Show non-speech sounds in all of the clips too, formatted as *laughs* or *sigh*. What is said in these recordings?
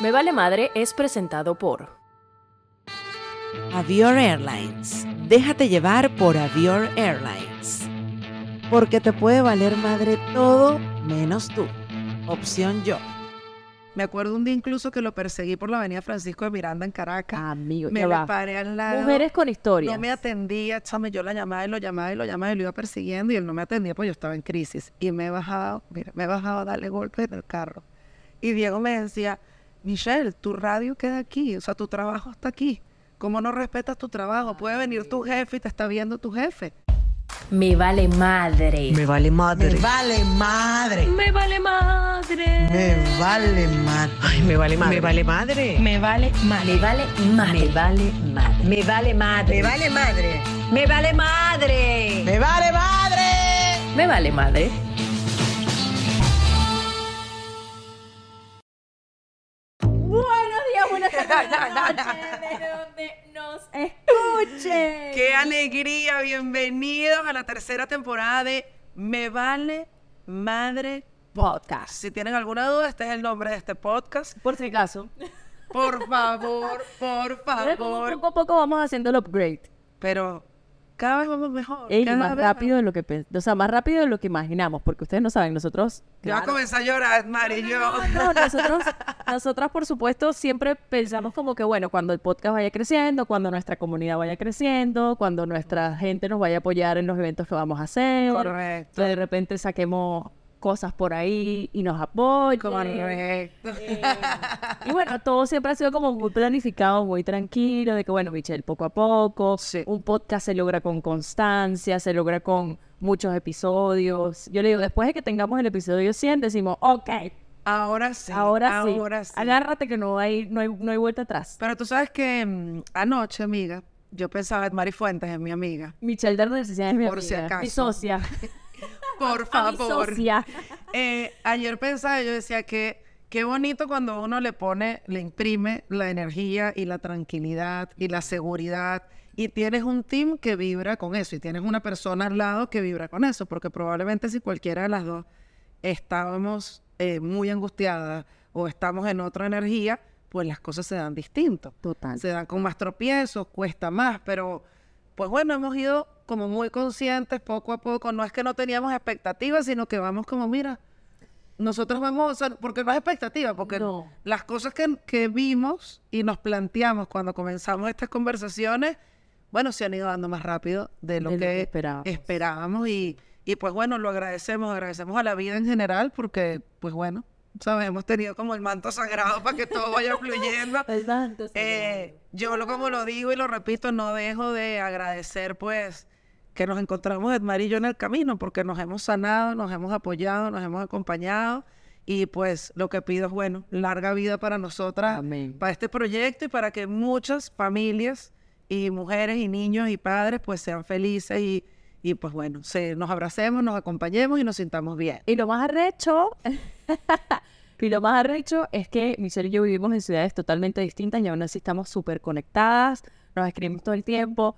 Me Vale Madre es presentado por Avior Airlines. Déjate llevar por Avior Airlines. Porque te puede valer madre todo menos tú. Opción yo. Me acuerdo un día incluso que lo perseguí por la avenida Francisco de Miranda en Caracas. Amigo, me paré al lado. Mujeres con historias. No me atendía, chame, yo la llamaba y lo llamaba y lo llamaba y lo iba persiguiendo y él no me atendía pues yo estaba en crisis. Y me he bajado, mira, me he bajado a darle golpes en el carro. Y Diego me decía, Michelle, tu radio queda aquí, o sea, tu trabajo está aquí. ¿Cómo no respetas tu trabajo? Puede venir tu jefe y te está viendo tu jefe. Me Vale Madre. Me vale madre. Me vale madre. Me Vale Madre. Me vale madre. Ay, me vale madre. Me vale madre. Me vale madre. Me Vale Madre. Me vale madre. Me vale madre. Me vale madre. Me vale madre. Me vale madre. Me Vale Madre. Donde nos escuchen. ¡Qué alegría! Bienvenidos a la tercera temporada de Me Vale Madre Podcast. Si tienen alguna duda, este es el nombre de este podcast. Por si acaso. Por favor, por favor. Poco a poco vamos haciendo el upgrade. Pero cada vez vamos mejor. Ey, cada más vez rápido de lo que pens- o sea, más rápido de lo que imaginamos, porque ustedes no saben, nosotros Yo voy a claro, comenzar a llorar, Mari. Yo. No, *laughs* nosotros, nosotras, por supuesto, siempre pensamos como que, bueno, cuando el podcast vaya creciendo, cuando nuestra comunidad vaya creciendo, cuando nuestra gente nos vaya a apoyar en los eventos que vamos a hacer, Correcto. de repente saquemos cosas por ahí y nos apoyen. Correcto. Eh, y bueno, todo siempre ha sido como muy planificado, muy tranquilo, de que bueno, Michelle, poco a poco, Sí. un podcast se logra con constancia, se logra con muchos episodios. Yo le digo, después de que tengamos el episodio 100, decimos, ok, Ahora sí. ahora sí, Ahora sí. agárrate que no hay, no hay, no hay vuelta atrás. Pero tú sabes que mm, anoche, amiga, yo pensaba en Mari Fuentes, en mi amiga. Michelle de Necesidad es mi Por si amiga, mi acaso. socia. *laughs* Por favor. *laughs* Eh, ayer pensaba, yo decía que qué bonito cuando uno le pone, le imprime la energía y la tranquilidad y la seguridad y tienes un team que vibra con eso y tienes una persona al lado que vibra con eso, porque probablemente si cualquiera de las dos estábamos eh, muy angustiadas o estamos en otra energía, pues las cosas se dan distinto. Total. Se dan con más tropiezos, cuesta más, pero pues bueno, hemos ido como muy conscientes poco a poco. No es que no teníamos expectativas, sino que vamos como, mira, nosotros vamos, o sea, porque no es expectativa, porque No. las cosas que, que vimos y nos planteamos cuando comenzamos estas conversaciones, bueno, se han ido dando más rápido de lo, De lo que, que esperábamos. esperábamos y, y pues bueno, lo agradecemos, agradecemos a la vida en general porque pues bueno, sabes, hemos tenido como el manto sagrado para que todo vaya fluyendo. *laughs* ¿Verdad? Entonces, Eh, yo lo como lo digo y lo repito, no dejo de agradecer pues que nos encontramos Edmar y yo en el camino porque nos hemos sanado, nos hemos apoyado, nos hemos acompañado y pues lo que pido es bueno, larga vida para nosotras, Amén. para este proyecto y para que muchas familias y mujeres y niños y padres pues sean felices y, y pues bueno, se, nos abracemos, nos acompañemos y nos sintamos bien. Y lo más arrecho, *laughs* y lo más arrecho es que Michelle y yo vivimos en ciudades totalmente distintas y aún así estamos súper conectadas, nos escribimos todo el tiempo.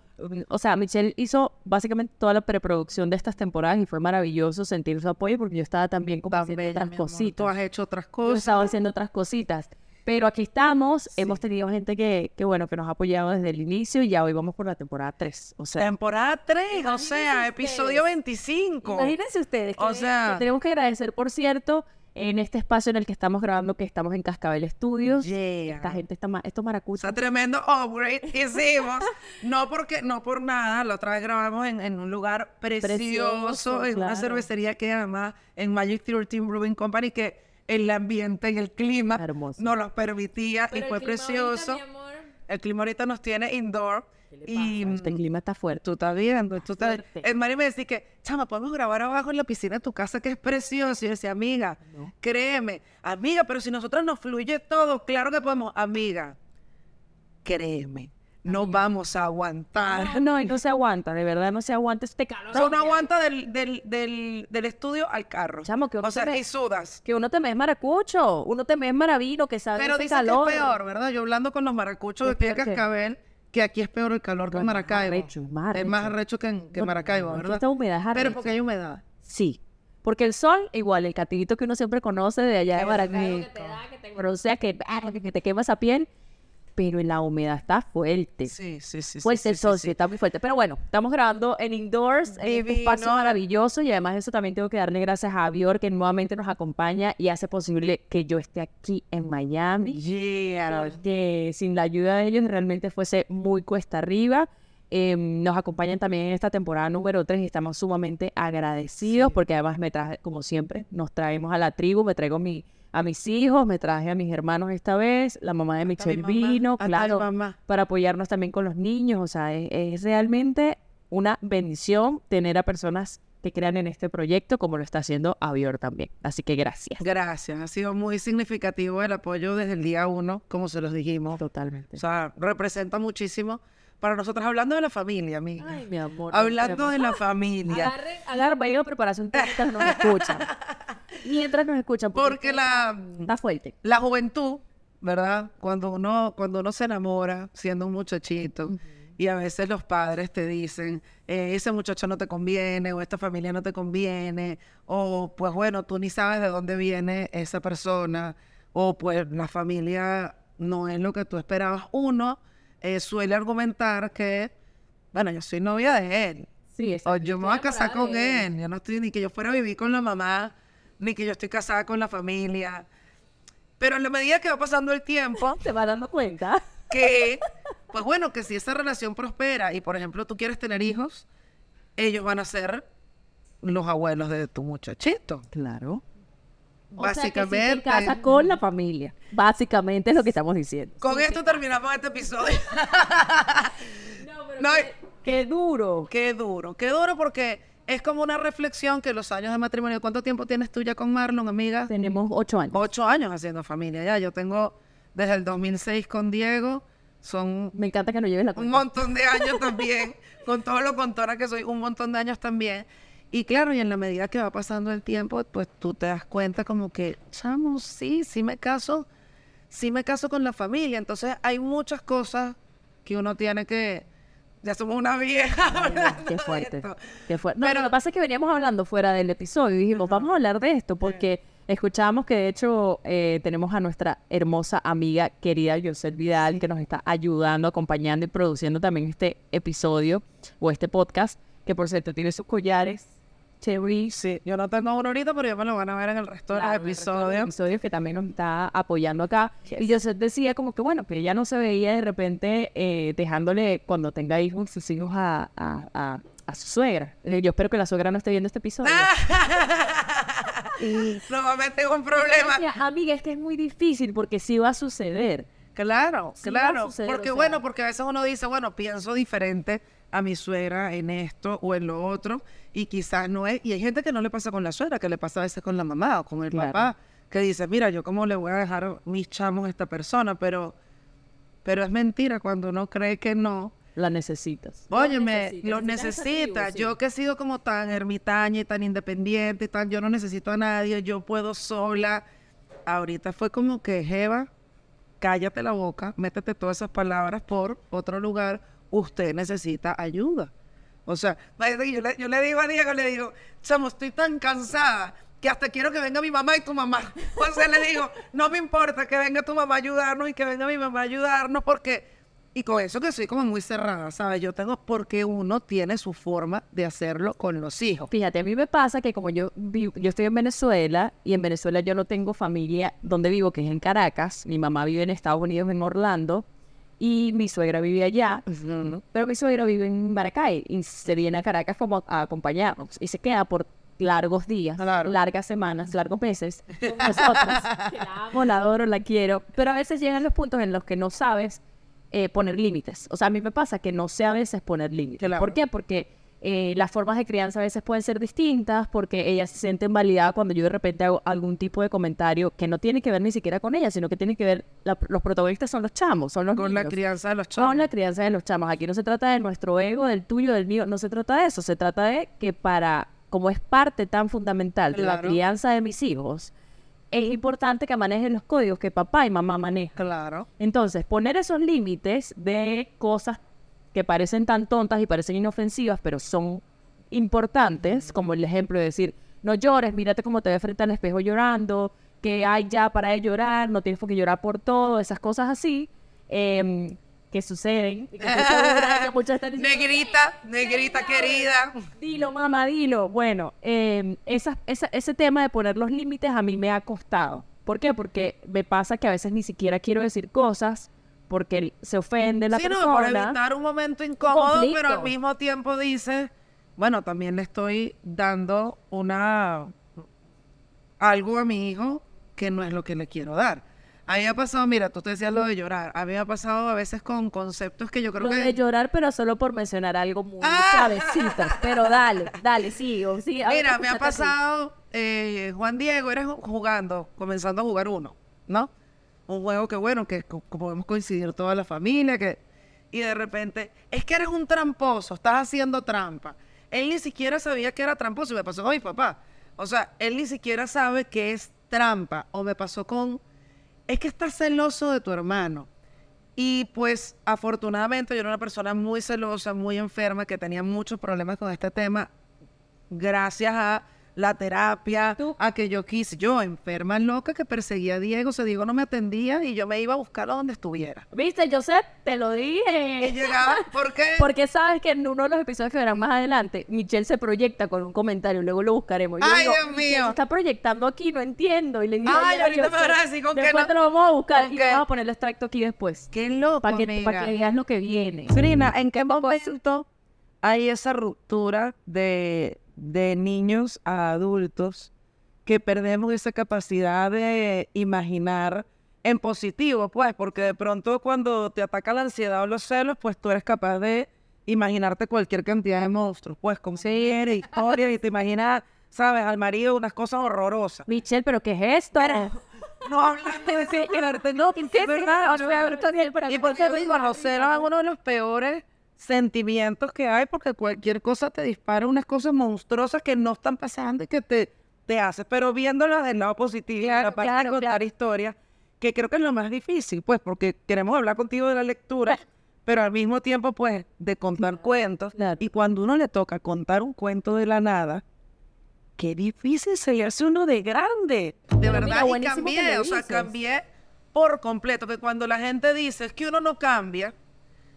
O sea, Michelle hizo básicamente toda la preproducción de estas temporadas y fue maravilloso sentir su apoyo porque yo estaba también como haciendo otras amor, Tú cositas. has hecho otras Yo cosas. estaba haciendo otras cositas. Pero aquí estamos, hemos tenido gente que, que, bueno, que nos ha apoyado desde el inicio y ya hoy vamos por la temporada 3. O sea, Temporada 3, o sea, episodio 25. Imagínense ustedes que, O sea- que tenemos que agradecer, por cierto, en este espacio en el que estamos grabando, que estamos en Cascabel Studios. Yeah. Esta gente está ma- estos maracuchos. sea, tremendo upgrade hicimos. *laughs* no porque, no por nada. La otra vez grabamos en, en un lugar precioso, Precioso, en una cervecería que además en Magic 13 Brewing Company, que el ambiente y el clima Hermoso. nos los permitía y fue precioso. El clima ahorita nos tiene indoor. Y Este clima está fuerte. tú estás viendo, tú estás... El Mari me decía que, chama, podemos grabar abajo en la piscina de tu casa que es precioso. Y yo decía, amiga, créeme, amiga, pero si nosotros nos fluye todo, claro que podemos, amiga, créeme, no vamos a aguantar. No, y no se aguanta, de verdad no se aguanta este calor. O sea, uno aguanta del, del, del, del estudio al carro. Chamo, que uno o sea, se me- y sudas. Que uno te es maracucho, uno te es maravino, que sabe Pero dice calor. que es peor, ¿verdad? Yo hablando con los maracuchos de ¿Qué aquí de peor qué? Cascabel, que aquí es peor el calor que en No, es más Maracaibo. arrecho, es más Es más arrecho. que en, que No, Maracaibo, no, ¿verdad? esta humedad es Pero porque hay humedad. Sí, Porque el sol, igual, el catiguito que uno siempre conoce de allá de Barranquilla, que te da, que te broncea, que, ah, que te quema esa piel, pero en la humedad está fuerte. Sí, sí, sí. Fuerte sí, el sol, sí, sí, sí. está muy fuerte. Pero bueno, estamos grabando en indoors, en un espacio Divino. maravilloso y además eso también tengo que darle gracias a Avior que nuevamente nos acompaña y hace posible que yo esté aquí en Miami. Yeah. Que sin la ayuda de ellos realmente fuese muy cuesta arriba. Eh, nos acompañan también en esta temporada número 3 y estamos sumamente agradecidos porque además me traje, como siempre, nos traemos a la tribu, me traigo mi, a mis hijos, me traje a mis hermanos esta vez, la mamá de mi Michelle mamá, vino, hasta mi claro, mamá. para apoyarnos también con los niños. O sea, es, es realmente una bendición tener a personas que crean en este proyecto como lo está haciendo Avior también. Así que gracias. Gracias. Ha sido muy significativo el apoyo desde el día uno, como se los dijimos. Totalmente. O sea, representa muchísimo para nosotros, hablando de la familia, amiga. Ay, mi amor. hablando de la familia. Agarren, agarren, vayan a prepararse un té nos escuchan. *laughs* Mientras nos escuchan. Porque la, Está fuerte. la juventud, ¿verdad? Cuando uno, cuando uno se enamora siendo un muchachito y a veces los padres te dicen, eh, ese muchacho no te conviene o esta familia no te conviene o pues bueno, tú ni sabes de dónde viene esa persona o pues la familia no es lo que tú esperabas. Uno eh, suele argumentar que, bueno, yo soy novia de él. Sí, O yo me voy a casar con él. Yo no estoy ni que yo fuera a vivir con la mamá, ni que yo estoy casada con la familia. Pero en la medida que va pasando el tiempo, *laughs* Se va dando cuenta. que, pues bueno, que si esa relación prospera y, por ejemplo, tú quieres tener hijos, ellos van a ser los abuelos de tu muchachito. Claro. Básicamente. O sea, que sí te casas con la familia. Básicamente es lo que estamos diciendo. Con esto terminamos este episodio. *laughs* no, Qué duro. qué duro, qué duro porque es como una reflexión que los años de matrimonio. ¿Cuánto tiempo tienes tú ya con Marlon, amiga? Tenemos ocho años. ocho años haciendo familia ya. Yo tengo desde el 2006 con Diego. Son Me encanta que nos lleves la un cuenta. montón de años también. *laughs* con todo lo contona que soy, un montón de años también. Y claro, y en la medida que va pasando el tiempo, pues tú te das cuenta como que, chamo, sí, sí me caso, sí me caso con la familia. Entonces hay muchas cosas que uno tiene que... Ya somos una vieja. hablando Qué de fuerte. esto. Qué fuerte. No, Pero- lo que pasa es que veníamos hablando fuera del episodio y dijimos, vamos a hablar de esto porque escuchamos que de hecho eh, tenemos a nuestra hermosa amiga querida Yosel Vidal que nos está ayudando, acompañando y produciendo también este episodio o este podcast, que por cierto tiene sus collares. Cherry. Sí, yo no tengo uno ahorita, pero ya me lo van a ver en el resto Claro, de los episodios. episodios que también nos está apoyando acá. Y Joseph decía como que bueno, que ella no se veía de repente eh, dejándole cuando tenga hijos, sus hijos a, a, a- a su suegra. Eh, Yo espero que la suegra no esté viendo este episodio. Nuevamente tengo un problema. Decía, Amiga, es que es muy difícil porque sí va a suceder. Claro, Sí claro. suceder, porque o sea. bueno, porque a veces uno dice, bueno, pienso diferente a mi suegra en esto o en lo otro, y quizás no es. Y hay gente que no le pasa con la suegra, que le pasa a veces con la mamá o con el Claro. papá, que dice, mira, yo cómo le voy a dejar mis chamos a esta persona, pero, pero es mentira cuando uno cree que no. La necesitas. Óyeme, necesita, los necesita esa tribu, necesita. sí. Yo que he sido como tan ermitaña y tan independiente y tan, yo no necesito a nadie, yo puedo sola. Ahorita fue como que, Jeva, cállate la boca, métete todas esas palabras por otro lugar, usted necesita ayuda. O sea, yo le, yo le digo a Diego, le digo, chamo, estoy tan cansada que hasta quiero que venga mi mamá y tu mamá. *laughs* O le digo, no me importa que venga tu mamá a ayudarnos y que venga mi mamá a ayudarnos porque... Y con eso que soy como muy cerrada, ¿sabes? Yo tengo porque uno tiene su forma de hacerlo con los hijos. Fíjate, a mí me pasa que como yo vivo, yo estoy en Venezuela y en Venezuela yo no tengo familia donde vivo, que es en Caracas. Mi mamá vive en Estados Unidos, en Orlando, y mi suegra vive allá. Pero mi suegra vive en Maracay y se viene a Caracas como a acompañarnos y se queda por largos días, Claro. largas semanas, largos meses con nosotros. *laughs* Que la amo, la adoro, la quiero, pero a veces llegan los puntos en los que no sabes eh, poner límites. O sea, a mí me pasa que no sé a veces poner límites. Claro. ¿Por qué? Porque eh, las formas de crianza a veces pueden ser distintas, porque ella se siente invalidada cuando yo de repente hago algún tipo de comentario que no tiene que ver ni siquiera con ella, sino que tiene que ver, la- los protagonistas son los chamos, son los Con la crianza de los Con chavos. la crianza de los chamos. Aquí no se trata de nuestro ego, del tuyo, del mío. No se trata de eso. Se trata de que para, como es parte tan fundamental de la crianza de mis hijos, es importante que manejen los códigos que papá y mamá manejan. Claro. Entonces, poner esos límites de cosas que parecen tan tontas y parecen inofensivas, pero son importantes, como el ejemplo de decir, no llores, mírate cómo te ves frente al espejo llorando, que hay ya para de llorar, no tienes por qué llorar por todo, esas cosas así em, que suceden. y que muchas están diciendo, Negrita, negrita querida. Dilo, mamá, dilo. Bueno, eh, esa- esa- ese tema de poner los límites a mí me ha costado. ¿Por qué? Porque me pasa que a veces ni siquiera quiero decir cosas porque se ofende la sí, no, por persona. evitar un momento incómodo, conflicto. pero al mismo tiempo dice, bueno, también le estoy dando una algo a mi hijo que no es lo que le quiero dar. A mí me ha pasado, mira, tú te decías lo de llorar. A mí me ha pasado a veces con conceptos que yo creo Lo que de llorar, pero solo por mencionar algo muy Ah. suavecito. Pero dale, *laughs* dale, sí, o sí. a ver, Mira, me ha pasado, eh, Juan Diego, eres jugando, comenzando a jugar uno, ¿no? Un juego que, bueno, que podemos coincidir toda la familia, que... Y de repente, es que eres un tramposo, estás haciendo trampa. Él ni siquiera sabía que era tramposo, y me pasó con mi papá. O sea, él ni siquiera sabe que es trampa. O me pasó con, es que estás celoso de tu hermano. Y pues afortunadamente yo era una persona muy celosa, muy enferma, que tenía muchos problemas con este tema, gracias a la terapia, Tú- a que yo quise, yo enferma loca que perseguía a Diego, o sea, Diego no me atendía y yo me iba a buscarlo donde estuviera. ¿Viste, Joseph? Te lo Y dije. llegaba, ¿por qué? *laughs* Porque sabes que en uno de los episodios que verán más adelante, Michelle se proyecta con un comentario, luego lo buscaremos. Yo Ay, digo, Dios "Michelle, mío". se está proyectando aquí, no entiendo. Y le digo, Ay, "Mira, ahorita me van a decir con qué no- te lo vamos a buscar y qué. vamos a poner el extracto aquí después. Qué loco, Para que, para que veas lo que viene. Frina, ¿en qué momento hay esa ruptura de, de niños a adultos que perdemos esa capacidad de imaginar en positivo? Pues, porque de pronto cuando te ataca la ansiedad o los celos, pues tú eres capaz de imaginarte cualquier cantidad de monstruos, pues con series, historias, y te imaginas, sabes, al marido unas cosas horrorosas. Michelle, ¿pero qué es esto? No hablando de no, es verdad, y por eso digo, los celos es uno de los peores sentimientos que hay porque cualquier cosa te dispara unas cosas monstruosas que no están pasando y que te, te hace, pero viéndolas del lado positivo, la parte de contar historias, que creo que es lo más difícil, pues, porque queremos hablar contigo de la lectura, *laughs* pero al mismo tiempo, pues, de contar cuentos. claro. Y cuando uno le toca contar un cuento de la nada, qué difícil se hace uno de grande. De verdad, mira, y cambié, o sea, cambié por completo. Que cuando la gente dice es que uno no cambia,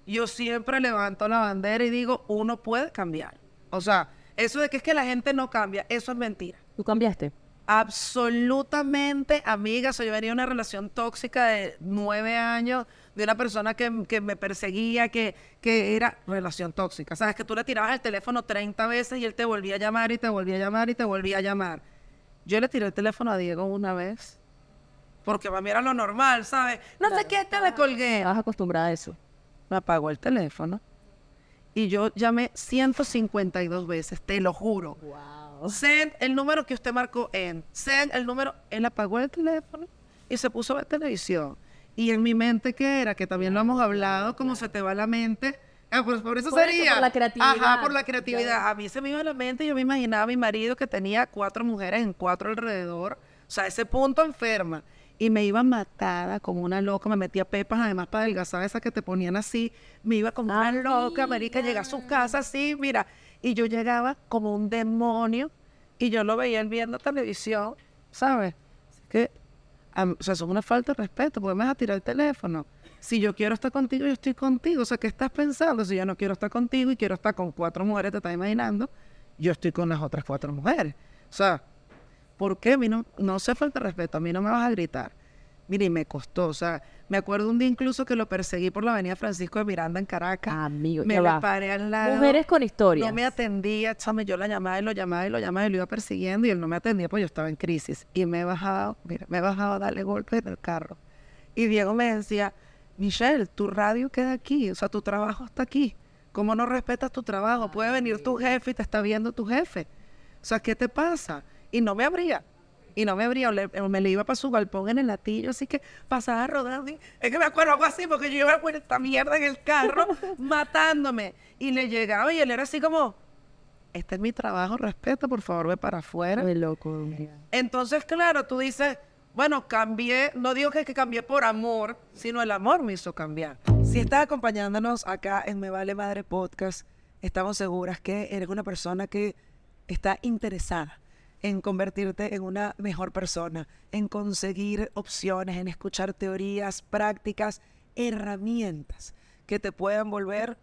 yo siempre levanto la bandera y digo, uno puede cambiar. O sea, eso de que es que la gente no cambia, eso es mentira. ¿Tú cambiaste? Absolutamente, amiga. O sea, yo venía de una relación tóxica de nueve años, de una persona que, que me perseguía, que, que era relación tóxica. Sabes que tú le tirabas el teléfono 30 veces y él te volvía a llamar y te volvía a llamar y te volvía a llamar. Yo le tiré el teléfono a Diego una vez, porque para mí era lo normal, ¿sabes? No sé qué, te le colgué. Estabas acostumbrada a eso. Me apagó el teléfono y yo llamé 152 veces, te lo juro. Send el número que usted marcó en. Send el número. Él apagó el teléfono y se puso a ver televisión. Y en mi mente, ¿qué era? Que también lo hemos hablado, como se te va la mente. Ah, pues por eso Por eso, sería. por la creatividad. Ajá, por la creatividad. A mí se me iba a la mente yo me imaginaba a mi marido que tenía cuatro mujeres en cuatro alrededor. O sea, ese punto enferma. Y me iba matada como una loca. Me metía pepas además para adelgazar esas que te ponían así. Me iba como una loca, marica. Llegué a su casa así, mira. Y yo llegaba como un demonio. Y yo lo veía él viendo televisión, ¿sabes? Así que, o sea, es una falta de respeto. porque me vas a tirar el teléfono? Si yo quiero estar contigo, yo estoy contigo. O sea, ¿qué estás pensando? Si yo no quiero estar contigo y quiero estar con cuatro mujeres, te estás imaginando, yo estoy con las otras cuatro mujeres. O sea, ¿por qué? A mí no, no se falta respeto, a mí no me vas a gritar. Mire, y me costó, o sea, me acuerdo un día incluso que lo perseguí por la avenida Francisco de Miranda en Caracas. Amigo, me va. paré al lado. Mujeres con historias. No me atendía, chame, yo la llamaba y lo llamaba y lo llamaba y lo iba persiguiendo y él no me atendía pues yo estaba en crisis. Y me he bajado, mira, me he bajado a darle golpes en el carro. Y Diego me decía, Michelle, tu radio queda aquí, o sea, tu trabajo está aquí. ¿Cómo no respetas tu trabajo? Puede venir tu jefe y te está viendo tu jefe. O sea, ¿qué te pasa? Y no me abría. Y no me abría, le- me le iba para su galpón en el latillo, así que pasaba rodando. y- es que me acuerdo algo así, porque yo iba con esta mierda en el carro, *laughs* matándome. Y le llegaba y él era así como, este es mi trabajo, respeta, por favor, ve para afuera. Muy loco. mira. Entonces, claro, tú dices, bueno, cambié, no digo que, que cambié por amor, sino el amor me hizo cambiar. Si estás acompañándonos acá en Me Vale Madre Podcast, estamos seguras que eres una persona que está interesada en convertirte en una mejor persona, en conseguir opciones, en escuchar teorías, prácticas, herramientas que te puedan volver,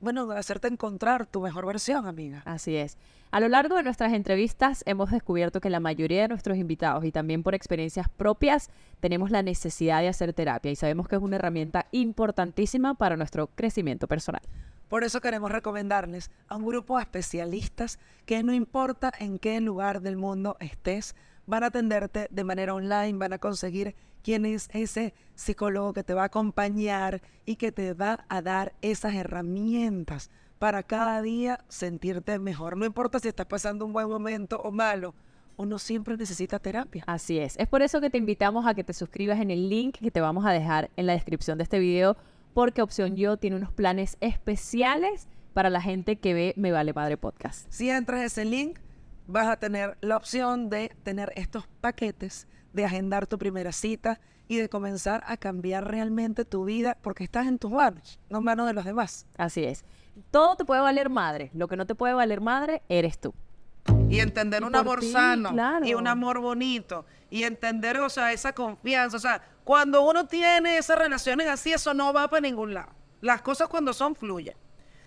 bueno, hacerte encontrar tu mejor versión, amiga. Así es. A lo largo de nuestras entrevistas hemos descubierto que la mayoría de nuestros invitados y también por experiencias propias tenemos la necesidad de hacer terapia y sabemos que es una herramienta importantísima para nuestro crecimiento personal. Por eso queremos recomendarles a un grupo de especialistas que no importa en qué lugar del mundo estés, van a atenderte de manera online, van a conseguir quién es ese psicólogo que te va a acompañar y que te va a dar esas herramientas para cada día sentirte mejor. No importa si estás pasando un buen momento o malo, uno siempre necesita terapia. Así es. Es por eso que te invitamos a que te suscribas en el link que te vamos a dejar en la descripción de este video, porque Opción Yo tiene unos planes especiales para la gente que ve Me Vale Padre Podcast. Si entras a ese link, vas a tener la opción de tener estos paquetes, de agendar tu primera cita y de comenzar a cambiar realmente tu vida porque estás en tus manos, no en manos de los demás. Así es. Todo te puede valer madre. Lo que no te puede valer madre eres tú. Y entender Y un amor ti, sano claro. y un amor bonito. Y entender, o sea, esa confianza. O sea, cuando uno tiene esas relaciones así, eso no va para ningún lado. Las cosas cuando son fluyen.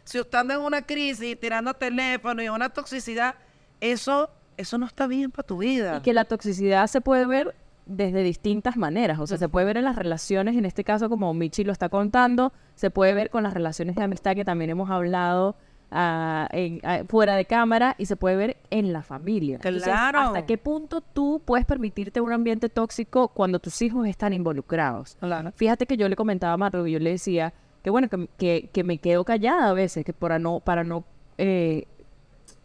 Si usted anda en una crisis, tirando teléfono y una toxicidad, eso, eso no está bien para tu vida. Y que la toxicidad se puede ver desde distintas maneras. O sea, se puede ver en las relaciones, en este caso, como Michi lo está contando, se puede ver con las relaciones de amistad que también hemos hablado en- fuera de cámara y se puede ver en la familia. Entonces, Claro. ¿Hasta qué punto tú puedes permitirte un ambiente tóxico cuando tus hijos están involucrados? Claro. Fíjate que yo le comentaba a Marlo y yo le decía que bueno, que, que, que me quedo callada a veces, que para no, para no eh,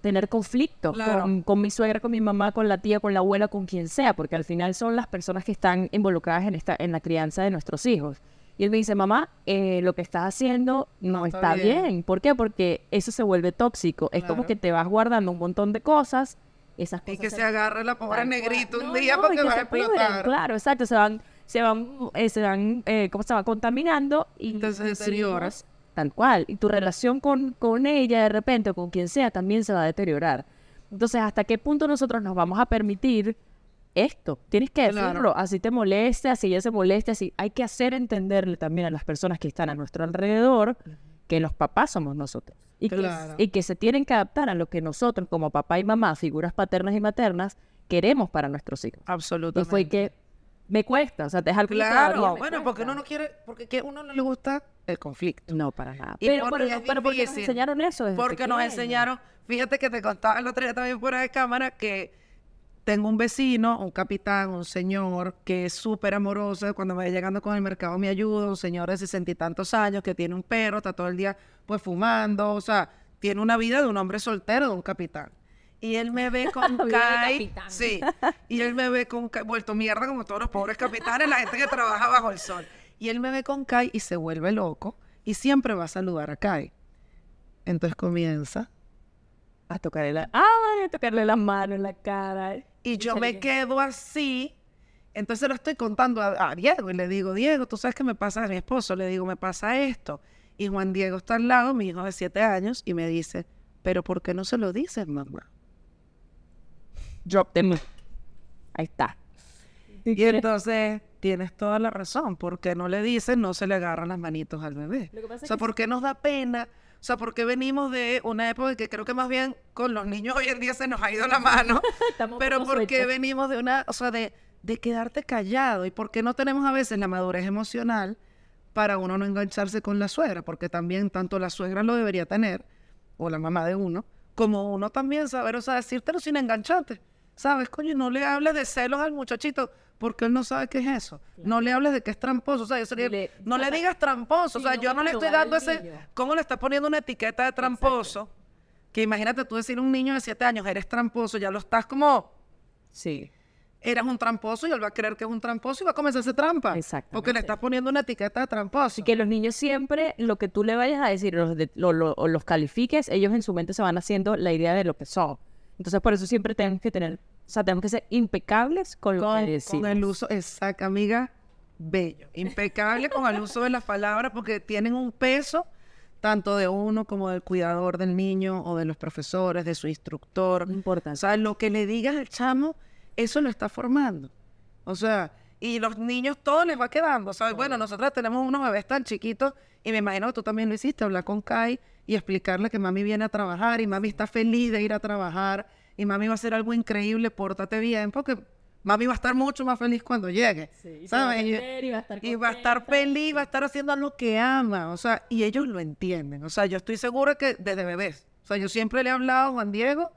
tener conflicto Claro. con, con mi suegra, con mi mamá, con la tía, con la abuela, con quien sea, porque al final son las personas que están involucradas en esta, en la crianza de nuestros hijos. Y él me dice, mamá, eh, lo que estás haciendo no, No está, bien. bien. ¿Por qué? Porque eso se vuelve tóxico. Es como que te vas guardando un montón de cosas. Esas Y cosas que se agarre la pobre negrito cual. un No, día no, porque y que va a pudren. Claro, exacto. Se van, se van, eh, se van, eh, ¿cómo se va? Contaminando y Entonces, deterioras. Tal cual. Y tu relación con, con ella de repente o con quien sea también se va a deteriorar. Entonces, ¿hasta qué punto nosotros nos vamos a permitir esto? Tienes que Claro. decirlo. Así te moleste, así ella se moleste, así. Hay que hacer entenderle también a las personas que están a nuestro alrededor que los papás somos nosotros. Y, Claro. que, y que se tienen que adaptar a lo que nosotros, como papá y mamá, figuras paternas y maternas, queremos para nuestros hijos. Y Absolutamente. fue que me cuesta, o sea, te dejar Claro, bueno, porque uno no quiere, porque que uno no le gusta el conflicto. No, para nada. Y Pero, porque pero, porque nos enseñaron eso desde Porque nos pequeños. enseñaron, fíjate que te contaba el otro día también fuera de cámara que tengo un vecino, un capitán, un señor que es súper amoroso, cuando me llegando con el mercado me ayuda, un señor de sesenta y tantos años que tiene un perro, está todo el día pues fumando, o sea, tiene una vida de un hombre soltero, de un capitán. Y él me ve con *laughs* Kai, sí, y él me ve con Kai, vuelto mierda como todos los pobres capitanes, la gente que trabaja bajo el sol. Y él me ve con Kai y se vuelve loco y siempre va a saludar a Kai. Entonces comienza A tocarle la... Ay, a tocarle las manos, la cara. Y yo me quedo así. Entonces lo estoy contando a, a Diego y le digo, Diego, tú sabes que me pasa a mi esposo, le digo, me pasa esto. Y Juan Diego está al lado, mi hijo de siete años, y me dice, pero ¿por qué no se lo dices, mamá? Drop them. Ahí está. Y entonces tienes toda la razón, porque no le dices, no se le agarran las manitos al bebé. O sea, ¿por qué nos da pena? O sea, porque venimos de una época en que creo que más bien con los niños hoy en día se nos ha ido la mano. *laughs* Pero porque sueltos. venimos de una, o sea, de, de quedarte callado y por qué no tenemos a veces la madurez emocional para uno no engancharse con la suegra, porque también tanto la suegra lo debería tener, o la mamá de uno, como uno también saber, o sea, decírtelo sin engancharte. ¿Sabes, coño? No le hables de celos al muchachito, porque él no sabe qué es eso. No le hables de que es tramposo, o sea, yo sería- Le- no le *laughs* digas tramposo, o sea, no yo no le estoy dando ese, niño. ¿cómo le estás poniendo una etiqueta de tramposo? Que imagínate tú decir a un niño de siete años, eres tramposo, ya lo estás como Sí. eres un tramposo y él va a creer que es un tramposo y va a comenzar a hacer trampa. Exactamente. Porque le estás poniendo una etiqueta de tramposo. Así que los niños siempre, lo que tú le vayas a decir los de- lo- lo- o los califiques, ellos en su mente se van haciendo la idea de lo que son. Entonces, por eso siempre tenemos que tener, o sea, tenemos que ser impecables con lo que decimos. con el uso, exacto, amiga, bello. Impecable con el uso de las palabras porque tienen un peso tanto de uno como del cuidador del niño o de los profesores, de su instructor. No importa. O sea, lo que le digas al chamo, eso lo está formando. O sea, y los niños todo les va quedando. O sea, bueno, nosotras tenemos unos bebés tan chiquitos y me imagino que tú también lo hiciste, hablar con Kai y explicarle que mami viene a trabajar y mami está feliz de ir a trabajar y mami va a hacer algo increíble, pórtate bien, porque mami va a estar mucho más feliz cuando llegue. ¿sabes? Y- Y va a estar y va a estar feliz, va a estar haciendo lo que ama, o sea, y ellos lo entienden, o sea, yo estoy segura que desde bebés, o sea, yo siempre le he hablado a Juan Diego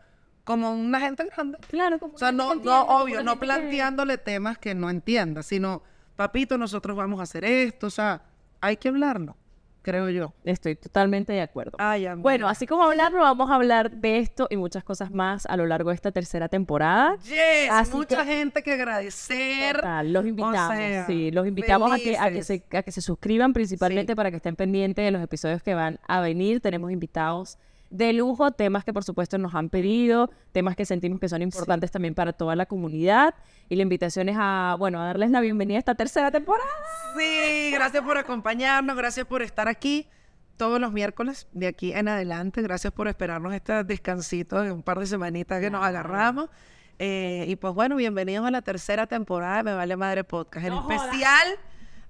como una gente grande, Claro, como o sea, no, no, obvio, no que- planteándole temas que no entienda, sino, papito, nosotros vamos a hacer esto, o sea, hay que hablarlo, creo yo. Estoy totalmente de acuerdo. Ay. Bueno, así como hablarlo, vamos a hablar de esto y muchas cosas más a lo largo de esta tercera temporada. Yes, así mucha que- gente que agradecer. Total, los invitamos, sea, sí, los invitamos a que, a, que se, a que se suscriban principalmente Sí. para que estén pendientes de los episodios que van a venir. Tenemos invitados de lujo, temas que por supuesto nos han pedido, temas que sentimos que son importantes también para toda la comunidad. Y la invitación es a, bueno, a darles la bienvenida a esta tercera temporada. Sí, gracias por acompañarnos, gracias por estar aquí todos los miércoles de aquí en adelante. Gracias por esperarnos este descansito de un par de semanitas que nos agarramos. Eh, y pues bueno, bienvenidos a la tercera temporada de Me Vale Madre Podcast. En especial,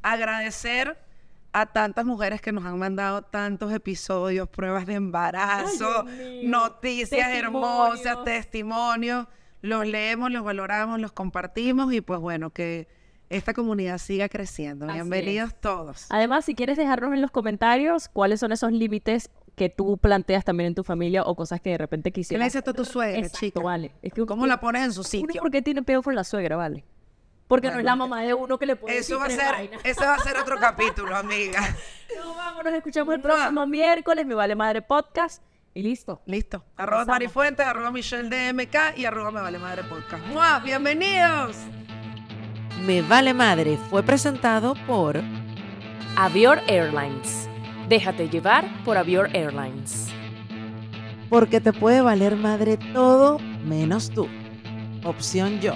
agradecer a tantas mujeres que nos han mandado tantos episodios, pruebas de embarazo, noticias hermosas, Testimonios. Los leemos, los valoramos, los compartimos y pues bueno, que esta comunidad siga creciendo. Así Bienvenidos todos. Además, si quieres dejarnos en los comentarios cuáles son esos límites que tú planteas también en tu familia o cosas que de repente ¿Qué quisieras. le dices a tu suegra, Exacto, chica? vale. Es que ¿Cómo la pones en su uno sitio? porque tiene pedo con la suegra, vale. Porque no es la mamá de uno que le puede Eso decir va a ser, vainas. ese va a ser otro *laughs* capítulo, amiga. No, vamos, nos escuchamos el próximo miércoles. Me vale madre podcast. Y listo. Listo. Arroba Marifuentes, arroba Michelle DMK y arroba Me Vale Madre Podcast. ¡Mua! ¡Bienvenidos! Me Vale Madre fue presentado por Avior Airlines. Déjate llevar por Avior Airlines. Porque te puede valer madre todo menos tú. Opción yo.